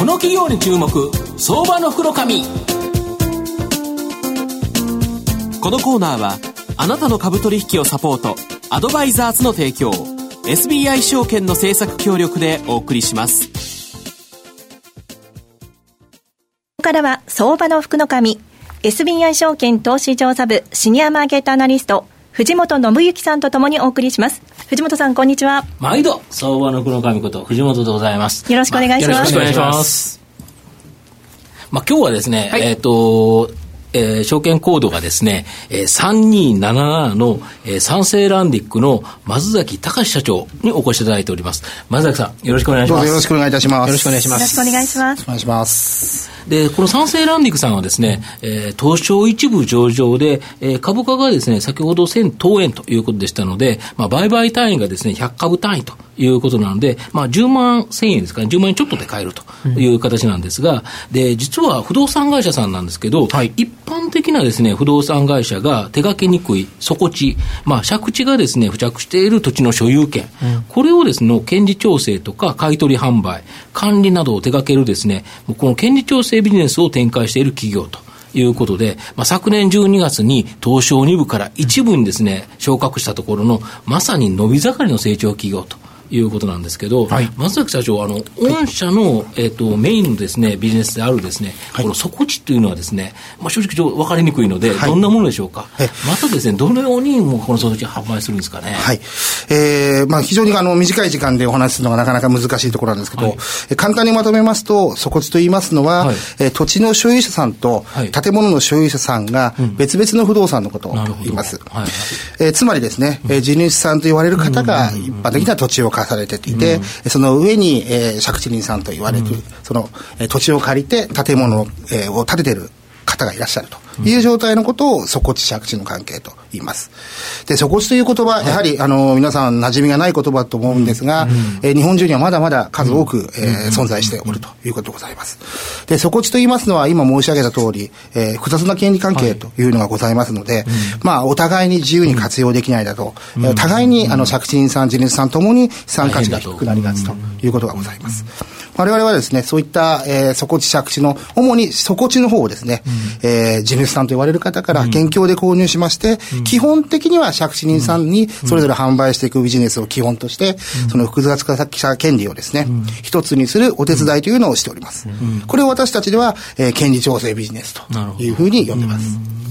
この企業に注目相場の袋紙。このコーナーはあなたの株取引をサポートアドバイザーズの提供 SBI 証券の政策協力でお送りします。ここからは相場の福の神 SBI 証券投資調査部シニアマーケットアナリスト藤本信之さんとともにお送りします。藤本さんこんにちは。毎度相場の福の神こと藤本でございます。よろしくお願いします、よろしくお願いします。まあ今日はですね、はい、えっ、ー、とえー、証券コードがですね、えー、3277の、えー、三成ランディックの松崎隆社長にお越しいただいております。松崎さん、よろしくお願いします。よろしくお願いいたします。よろしくお願いします。よろしくお願いします。お願いします。で、この三成ランディックさんはですね、えー、東証一部上場で、えー、株価がですね、先ほど1000等円ということでしたので、まあ、売買単位がですね、100株単位ということなので、まあ、10万1000円ですかね、10万円ちょっとで買えるという形なんですが、うん、で、実は不動産会社さんなんですけど、はい、一般的なですね、不動産会社が手掛けにくい底地、まあ、借地がですね、付着している土地の所有権、うん、これをですね、権利調整とか買取販売、管理などを手掛けるですね、この権利調整ビジネスを展開している企業と。いうことで、まあ、昨年12月に東証2部から一部にですね、昇格したところの、まさに伸び盛りの成長企業と。いうことなんですけど、はい、松崎社長、あの、御社の、えっ、ー、と、メインのですね、ビジネスであるですね、はい、この底地というのはですね、まあ、正直ちょ分かりにくいので、はい、どんなものでしょうか？またですね、どのようにもこの底地販売するんですかね？はい。えー、まあ、非常にあの、短い時間でお話しするのがなかなか難しいところなんですけど、はい、簡単にまとめますと、底地と言いますのは、はい、えー、土地の所有者さんと、建物の所有者さんが別々の不動産のことを言います。はい、えー、つまりですね、えー、地主さんと言われる方が一般的な土地を貸されていて、その上に、えー、借地人さんと言われる、うん、その、えー、土地を借りて建物を,、えー、を建ててる方がいらっしゃると。いう状態のことを底地借地の関係と言います。で、底地という言葉、やはり、あの、皆さん馴染みがない言葉と思うんですが、え日本中にはまだまだ数多く、え存在しておるということでございます。で、底地と言いますのは、今申し上げた通り、え複雑な権利関係というのがございますので、まあ、お互いに自由に活用できないだと、互いに、あの、借地人さん、地主さんともに資産価値が低くなりがちということがございます。我々はですね、そういった、えー、底地借地の、主に底地の方をですね、うん、えー、地主さんと言われる方から現況で購入しまして、うん、基本的には借地人さんにそれぞれ販売していくビジネスを基本として、うん、その複雑化した権利をですね、一つにするお手伝いというのをしております。これを私たちでは、えー、権利調整ビジネスというふうに呼んでます。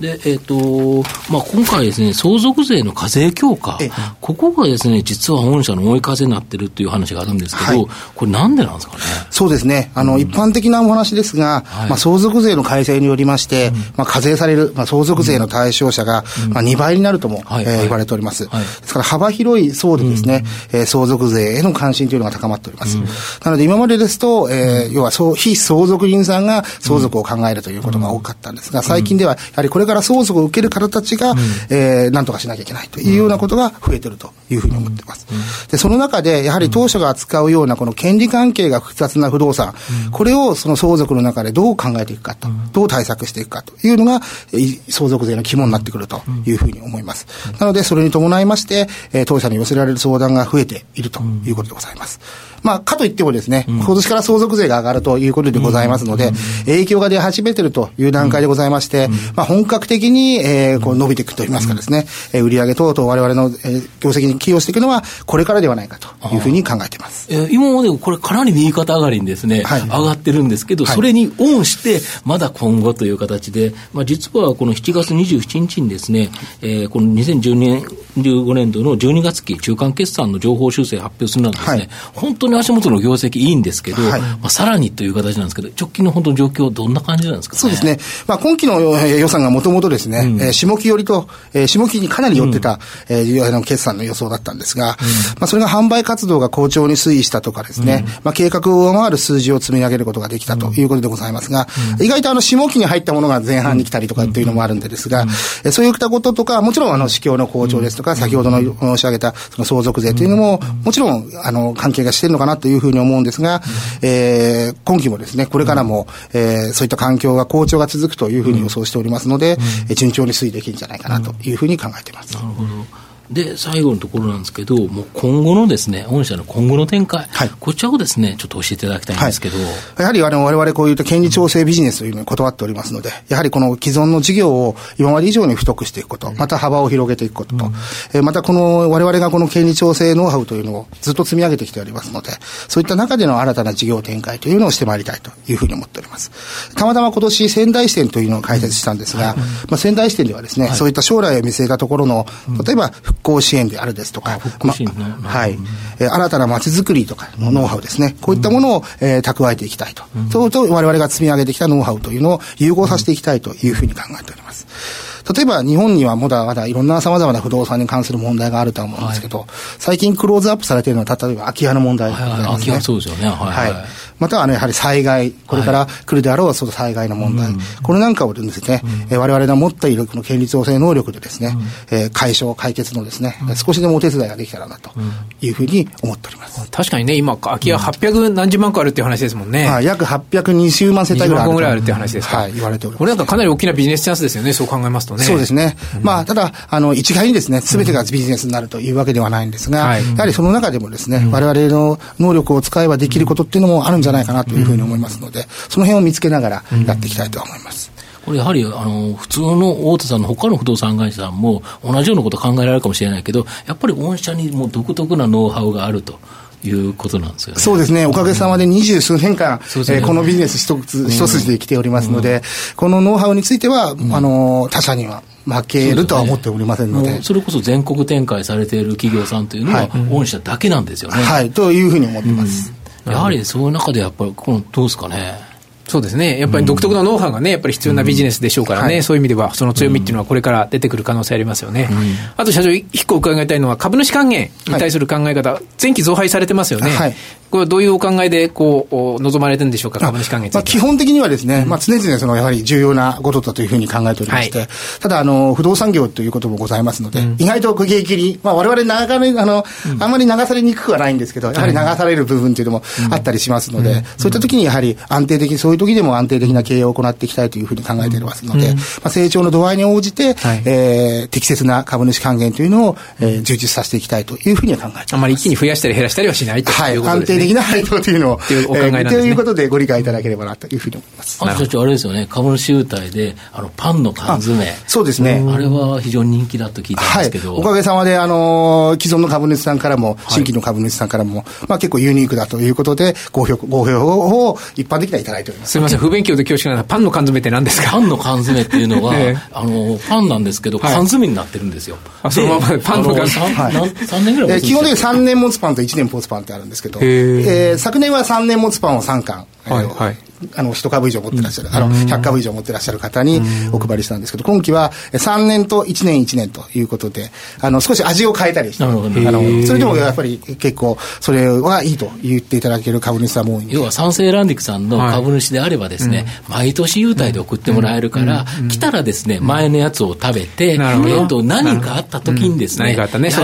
で、えっ、ー、と、まあ、今回ですね、相続税の課税強化、ここがですね、実は御社の追い風になってるっていう話があるんですけど、はい、これなんでなんですかね？そうですね。あの、うん、一般的なお話ですが、はい、まあ、相続税の改正によりまして、うん、まあ、課税される、まあ、相続税の対象者が、うん、まあ、2倍になるとも、はい、えー、言われております。はい、ですから、幅広い層でですね、うん、えー、相続税への関心というのが高まっております。なので、今までですと、えー、要は、非相続人さんが相続を考えるということが多かったんですが、最近では、やはりこれから相続を受ける方たちが、うん、えー、なんとかしなきゃいけないというようなことが増えてるというふうに思っています。で、その中で、やはり当社が扱うようなこの権利関係が複雑な不動産、これをその相続の中でどう考えていくかと、どう対策していくかというのが、相続税の肝になってくるというふうに思います。なので、それに伴いまして、えー、当社に寄せられる相談が増えているということでございます。まあ、かといってもですね、今年から相続税が上がるということでございますので、影響が出始めているという段階でございまして、まあ、本格的に、えー、こう伸びていくといいますかですね、えー、売上等々我々の、えー、業績に寄与していくのは、これからではないかというふうに考えています。えー、今までこれかなり右肩上がりにですね、はい、上がってるんですけど、それにオンして、まだ今後という形で、まあ、実はこの7月27日にですね、えー、この2012年、15年度の12月期中間決算の情報修正発表するなどですね、はい、本当に足元の業績いいんですけど、はい、まあ、さらにという形なんですけど、直近の本当の状況、どんな感じなんですか、ね、そうですね、まあ、今期の予算がもともとですね、うん、えー、下期寄りと、えー、下期にかなり寄ってた、うん、えー、あの決算の予想だったんですが、うん、まあ、それが販売活動が好調に推移したとかですね、うん、まあ、計画を上回る数字を積み上げることができたということでございますが、意外とあの下期に入ったものが前半に来たりとかっていうのもあるんでですが、うん、そういったこととか、もちろんあの市況の好調ですとか、先ほどの申し上げたその相続税というのも、もちろんあの関係がしているのかなというふうに思うんですが、えー、今期もですね、これからも、えー、そういった環境が好調が続くというふうに予想しておりますので、うん、順調に推移できるんじゃないかなというふうに考えています。なるほどで、最後のところなんですけど、もう今後のですね、御社の今後の展開、はい、こちらをですね、ちょっと教えていただきたいんですけど。はい、やはりあの、我々こういった権利調整ビジネスというのに断っておりますので、やはりこの既存の事業を今まで以上に太くしていくこと、また幅を広げていくことと、うん、えまたこの、我々がこの権利調整ノウハウというのをずっと積み上げてきておりますので、そういった中での新たな事業展開というのをしてまいりたいというふうに思っております。たまたま今年仙台支店というのを開設したんですが、うん、まあ、仙台支店ではですね、はい、そういった将来を見据えたところの、例えば復興支援であるですとか、ま、はい、えー、新たな街づくりとかのノウハウですね、こういったものを、えー、蓄えていきたいと。そうと我々が積み上げてきたノウハウというのを融合させていきたいというふうに考えております。例えば日本にはまだまだいろんな様々な不動産に関する問題があるとは思うんですけど、はい、最近クローズアップされているのは、例えば空き家の問題、ね、はいはい、空き家そうですよね。はい、はい、はい。またはね、やはり災害、これから来るであろうその災害の問題、はい、これなんかをですね、うん、我々が持っているこの権利調整能力でですね、うん、えー、解消、解決のですね、うん、少しでもお手伝いができたらなというふうに思っております。確かにね、今、空き家800何十万個あるっていう話ですもんね。はい、約820万世帯ぐらいある。ぐらいあるっていう話ですか。はい、言われております。これなんかかなり大きなビジネスチャンスですよね、そう考えますとね。そうですね。まあ、ただ、あの、一概にですね、すべてがビジネスになるというわけではないんですが、はい、やはりその中でもですね、我々の能力を使えばできることっていうのもあるんじゃないかなというふうに思いますので、その辺を見つけながらやっていきたいと思います。これやはりあの普通の大手さんの他の不動産会社さんも同じようなこと考えられるかもしれないけど、やっぱり御社にも独特なノウハウがあると。いうことなんですよね。そうですね。おかげさまで二十数年間、うん、えー、このビジネス一つ、一筋で来ておりますので、うん、このノウハウについては、うん、あの、他社には負けるとは思っておりませんので。そ、ね,、れこそ全国展開されている企業さんというのは、御社だけなんですよね。はい、というふうに思ってます。やはりその中でやっぱり、この、どうですかね。そうですね。やっぱり独特のノウハウがね、やっぱり必要なビジネスでしょうからね、うんはい、そういう意味では、その強みっていうのはこれから出てくる可能性ありますよね。うん、あと社長、一個伺いたいのは、株主還元に対する考え方、はい、前期増配されてますよね。はい、これはどういうお考えで、こう、望まれてるんでしょうか、株主還元まあ、基本的にはですね、うん、まあ、常々その、やはり重要なことだというふうに考えておりまして、はい、ただ、あの、不動産業ということもございますので、うん、意外と区切り、まあ、我々流れ、あの、うん、あんまり流されにくくはないんですけど、やはり流される部分というのもあったりしますので、そういった時にやはり安定的、そういう時でも安定的な経営を行っていきたいというふうに考えていますので、まあ、成長の度合いに応じて、はい、えー、適切な株主還元というのを、えー、充実させていきたいというふうには考えています。あまり一気に増やしたり減らしたりはしないということですね。はい、安定的な配当というのを、というお考えなんですね、ということでご理解いただければなというふうに思います。あ社長、あれですよね、株主優待で、あの、パンの缶詰。そうですね。あれは非常に人気だと聞いたんですけど。はい、おかげさまで、あの、既存の株主さんからも、新規の株主さんからも、まあ結構ユニークだということで、ご評、ご評を一般的にはいただいております。すみません、不勉強で恐縮なパンの缶詰って何ですかパンの缶詰っていうのは、えあの、パンなんですけど、缶詰になってるんですよ。あ、そのままパンの缶詰。はい、3年ぐらい、えー、基本的に3年持つパンと1年持つパンってあるんですけど、えー、昨年は3年持つパンを3巻。はいはい、あの、1株以上持ってらっしゃる、あの、100株以上持ってらっしゃる方にお配りしたんですけど、今期は3年と1年1年ということで、あの、少し味を変えたりして、あの、それでもやっぱり結構、それはいいと言っていただける株主さんも多い要は、三成ランディクさんの株主であればですね、毎年優待で送ってもらえるから、来たらですね、前のやつを食べて、えっと、何かあった時にですね、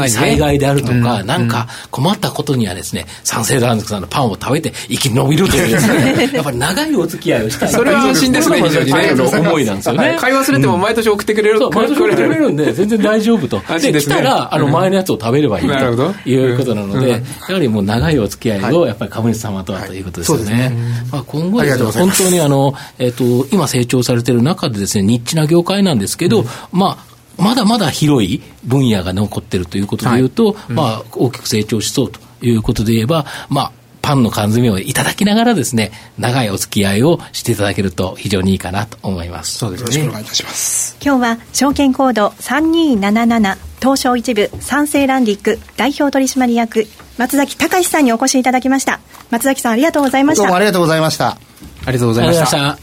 災害であるとか、なんか困ったことにはですね、三成ランディクさんのパンを食べて生き延びるというですね、やっぱり長いお付き合いをしたい。それは安心ですね、非常にね。思いなんですよね。買い忘れても毎年送ってくれる。毎年送ってくれるんで、全然大丈夫と。で、来たら、あの、前のやつを食べればいいということなので、やはりもう長いお付き合いを、やっぱり株主様とはということですよね。まあ今後ですね、本当にあの、えっと、今成長されている中でですね、ニッチな業界なんですけど、まあ、まだまだ広い分野が残っているということでいうと、まあ、大きく成長しそうということで言えば、まあ、パンの缶詰をいただきながらですね、長いお付き合いをしていただけると非常にいいかなと思います。そうですね。よろしくお願いいたします。今日は証券コード3277東証一部三成ランディック代表取締役松崎隆さんにお越しいただきました。松崎さんありがとうございました。どうもありがとうございました。ありがとうございました。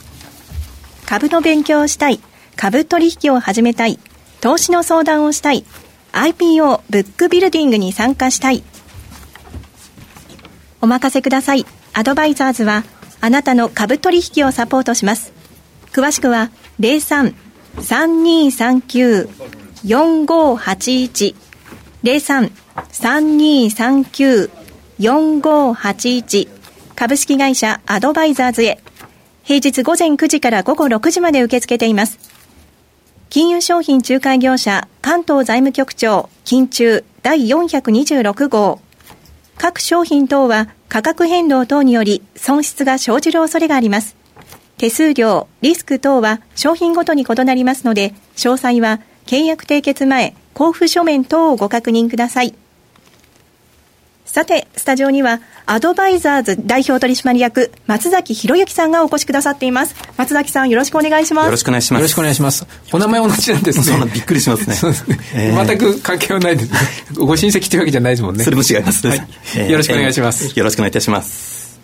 株の勉強をしたい、株取引を始めたい、投資の相談をしたい、IPO ブックビルディングに参加したい。お任せください。アドバイザーズは、あなたの株取引をサポートします。詳しくは、03-3239-4581 03-3239-4581株式会社アドバイザーズへ平日午前9時から午後6時まで受け付けています。金融商品仲介業者関東財務局長金中第426号各商品等は価格変動等により損失が生じる恐れがあります。手数料、リスク等は商品ごとに異なりますので、詳細は契約締結前、交付書面等をご確認ください。さて、スタジオには、アドバイザーズ代表取締役、松崎博之さんがお越しくださっています。松崎さん、よろしくお願いします。よろしくお願いします。よろしくお願いします。お名前同じなんですね。そんなびっくりしますね。そうですね。えー、全く関係はないですね。ご親戚というわけじゃないですもんね。それも違います。はい、よろしくお願いします。よろしくお願いいたします。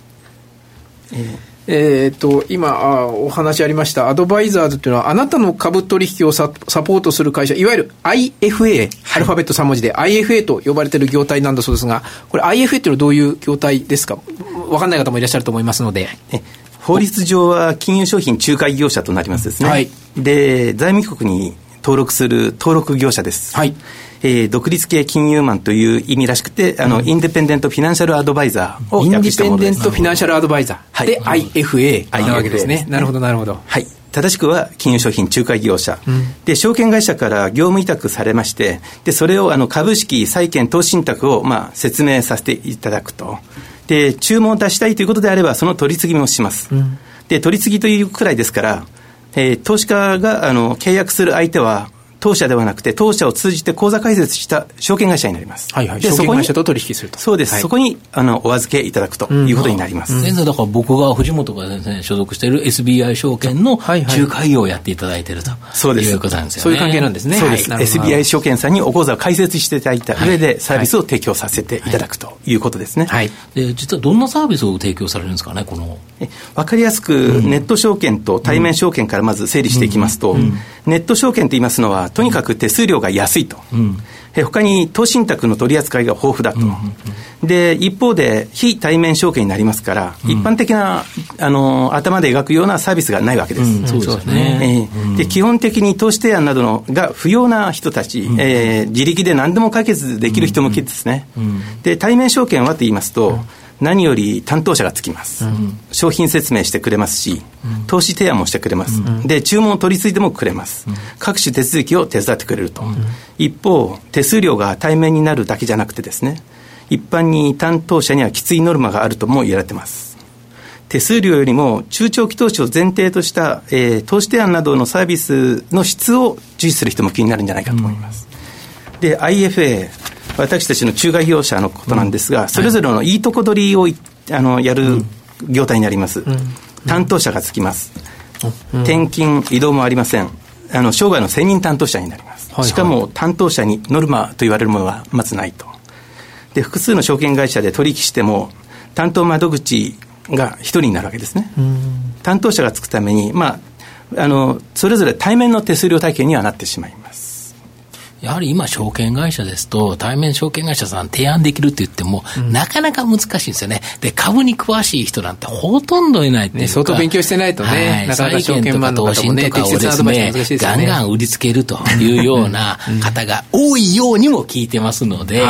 えーえー、っと、今あ、お話ありました、アドバイザーズというのは、あなたの株取引をササポートする会社、いわゆる IFA、アルファベット3文字で IFA と呼ばれている業態なんだそうですが、これ IFA というのはどういう業態ですか？わかんない方もいらっしゃると思いますので。法律上は金融商品仲介業者となりますですね。はい、で、財務局に登録する登録業者です。はい。えー、独立系金融マンという意味らしくて、あの、うん、インデペンデントフィナンシャルアドバイザーを。インデペンデントフィナンシャルアドバイザー。はい。で、IFA なわけですね。なるほど、なるほど。はい。正しくは金融商品仲介業者、うん、で証券会社から業務委託されましてでそれをあの株式債券投資信託をまあ説明させていただくとで注文を出したいということであればその取り次ぎもします、うん、で取り次ぎというくらいですから、えー、投資家があの契約する相手は当社ではなくて、当社を通じて口座開設した証券会社になります。はいはい。で、証券会社と取引すると。そうです。はい、そこに、あの、お預けいただくということになります。現在、だから僕が藤本が先生所属している SBI 証券の仲介業をやっていただいていると、そうです。いうことなんですよね。そういう関係なんですね。そうです。SBI 証券さんにお口座を開設していただいた上で、サービスを提供させていただくということですね。はい。で、実はどんなサービスを提供されるんですかね、この。わかりやすく、ネット証券と対面証券からまず整理していきますと、ネット証券といいますのは、とにかく手数料が安いと。うん。他に投信託の取り扱いが豊富だと、で一方で、非対面証券になりますから、うん、一般的なあの頭で描くようなサービスがないわけです。うん、そうですね、えー、で基本的に投資提案などのが不要な人たち、うん、えー、自力で何でも解決できる人向けですね。で対面証券はと言いますと、何より担当者がつきます、うん、商品説明してくれますし、うん、投資提案もしてくれます、うん、で注文を取り次いでもくれます、各種手続きを手伝ってくれると、一方手数料が対面になるだけじゃなくてですね一般に担当者にはきついノルマがあるとも言われてます。手数料よりも中長期投資を前提とした、えー、投資提案などのサービスの質を重視する人も気になるんじゃないかと思います、で IFA 私たちの仲介業者のことなんですが、それぞれのい。いとこ取りをあのやる業態になります、担当者がつきます、転勤、移動もありません、あの生涯の専任担当者になります、しかも担当者にノルマと言われるものはまずないと。で複数の証券会社で取引しても担当窓口が一人になるわけですね。担当者がつくために、まあ、あのそれぞれ対面の手数料体系にはなってしまいます。やはり今、証券会社ですと、対面証券会社さん提案できるって言っても、うん、なかなか難しいんですよね。で、株に詳しい人なんてほとんどいないっていうね、相当勉強してないとね、はい、なかなか証券マンの方もね、適切なアドバイス難しいですね。ガンガン売りつけるというような方が多いようにも聞いてますので、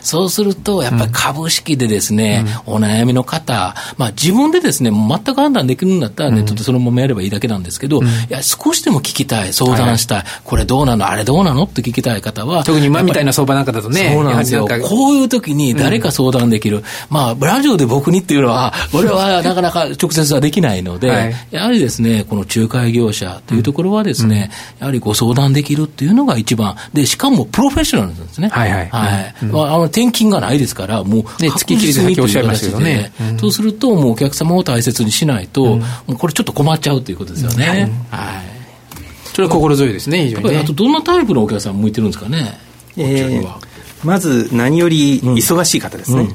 そうすると、やっぱり株式でですね、お悩みの方、まあ自分でですね、全く判断できるんだったらネットでそのままやればいいだけなんですけど、いや、少しでも聞きたい、相談したい、これどうなの、あれどうなのって聞きたい方は、特に今みたいな相場なんかだとね。そうなんですよ。こういう時に誰か相談できる。うん、まあ、ラジオで僕にっていうのは、これはなかなか直接はできないので、はい、やはりですね、この仲介業者というところはですね、うん、やはりご相談できるっていうのが一番。で、しかもプロフェッショナルなんですね。はいはい。はい。まあ、あの、転勤がないですから、もう、ね、月切りで先おっしゃいましたけどね。そうすると、もうお客様を大切にしないと、もうこれちょっと困っちゃうということですよね。はい。それは心強いですね、非常に、ね。あと、どんなタイプのお客さん向いてるんですかね？えー、まず何より忙しい方ですね、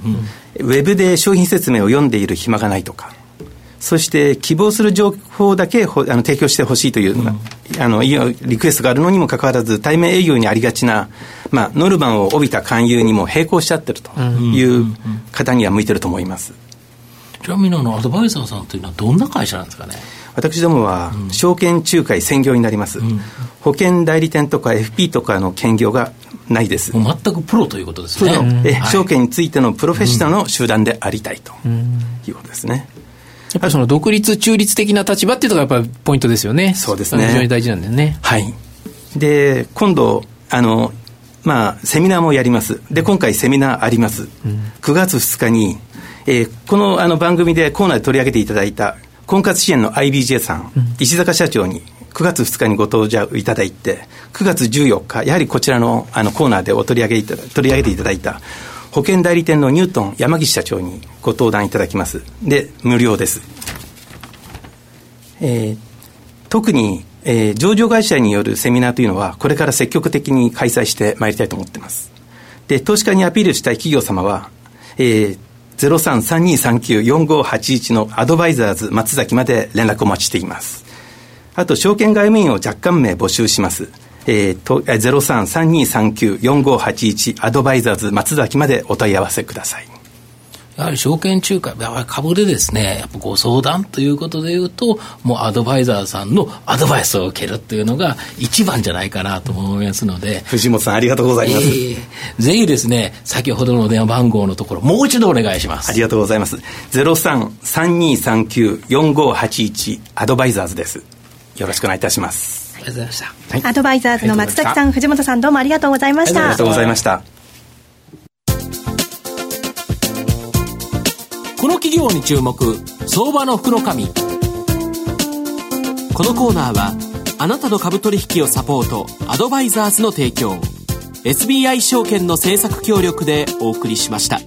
ウェブで商品説明を読んでいる暇がないとか、そして希望する情報だけあの提供してほしいという、うん、あのリクエストがあるのにもかかわらず、対面営業にありがちな、まあ、ノルマンを帯びた勧誘にも並行しちゃってるという方には向いてると思います。ちなみにあのアドバイザーさんというのはどんな会社なんですかね？私どもは証券仲介専業になります、うん、保険代理店とか FP とかの兼業がないです。全くプロということですね、え、はい、証券についてのプロフェッショナルの集団でありたいということですね、やっぱりその独立中立的な立場っていうのがやっぱりポイントですよね。そうですね。非常に大事なんだよね。はい。で、今度、あの、まあ、セミナーもやります。で、今回セミナーあります。うん、9月2日に、えー、このあの番組でコーナーで取り上げていただいた婚活支援の IBJ さん、うん、石坂社長に9月2日にご登場いただいて、9月14日、やはりこちらのあのコーナーでお取り上げいた取り上げていただいた、保険代理店のニュートン山岸社長にご登壇いただきます。で、無料です。えー、特に、えー、上場会社によるセミナーというのは、これから積極的に開催してまいりたいと思っています。で、投資家にアピールしたい企業様は、えー、0332394581のアドバイザーズ松崎まで連絡お待ちしています。あと、証券外務員を若干名募集します。えー、と0332394581アドバイザーズ松崎までお問い合わせください。やはり証券仲介、やはり株でですね、やっぱご相談ということでいうと、もうアドバイザーさんのアドバイスを受けるっていうのが一番じゃないかなと思いますので。藤本さんありがとうございます。えー、ぜひですね、先ほどの電話番号のところ、もう一度お願いします。ありがとうございます。03-3239-4581アドバイザーズです。よろしくお願いいたします。ありがとうございました。はい、アドバイザーズの松崎さん、藤本さん、どうもありがとうございました。ありがとうございました。企業に注目、相場の福の神。このコーナーは、あなたの株取引をサポート、アドバイザーズの提供、SBI 証券の政策協力でお送りしました。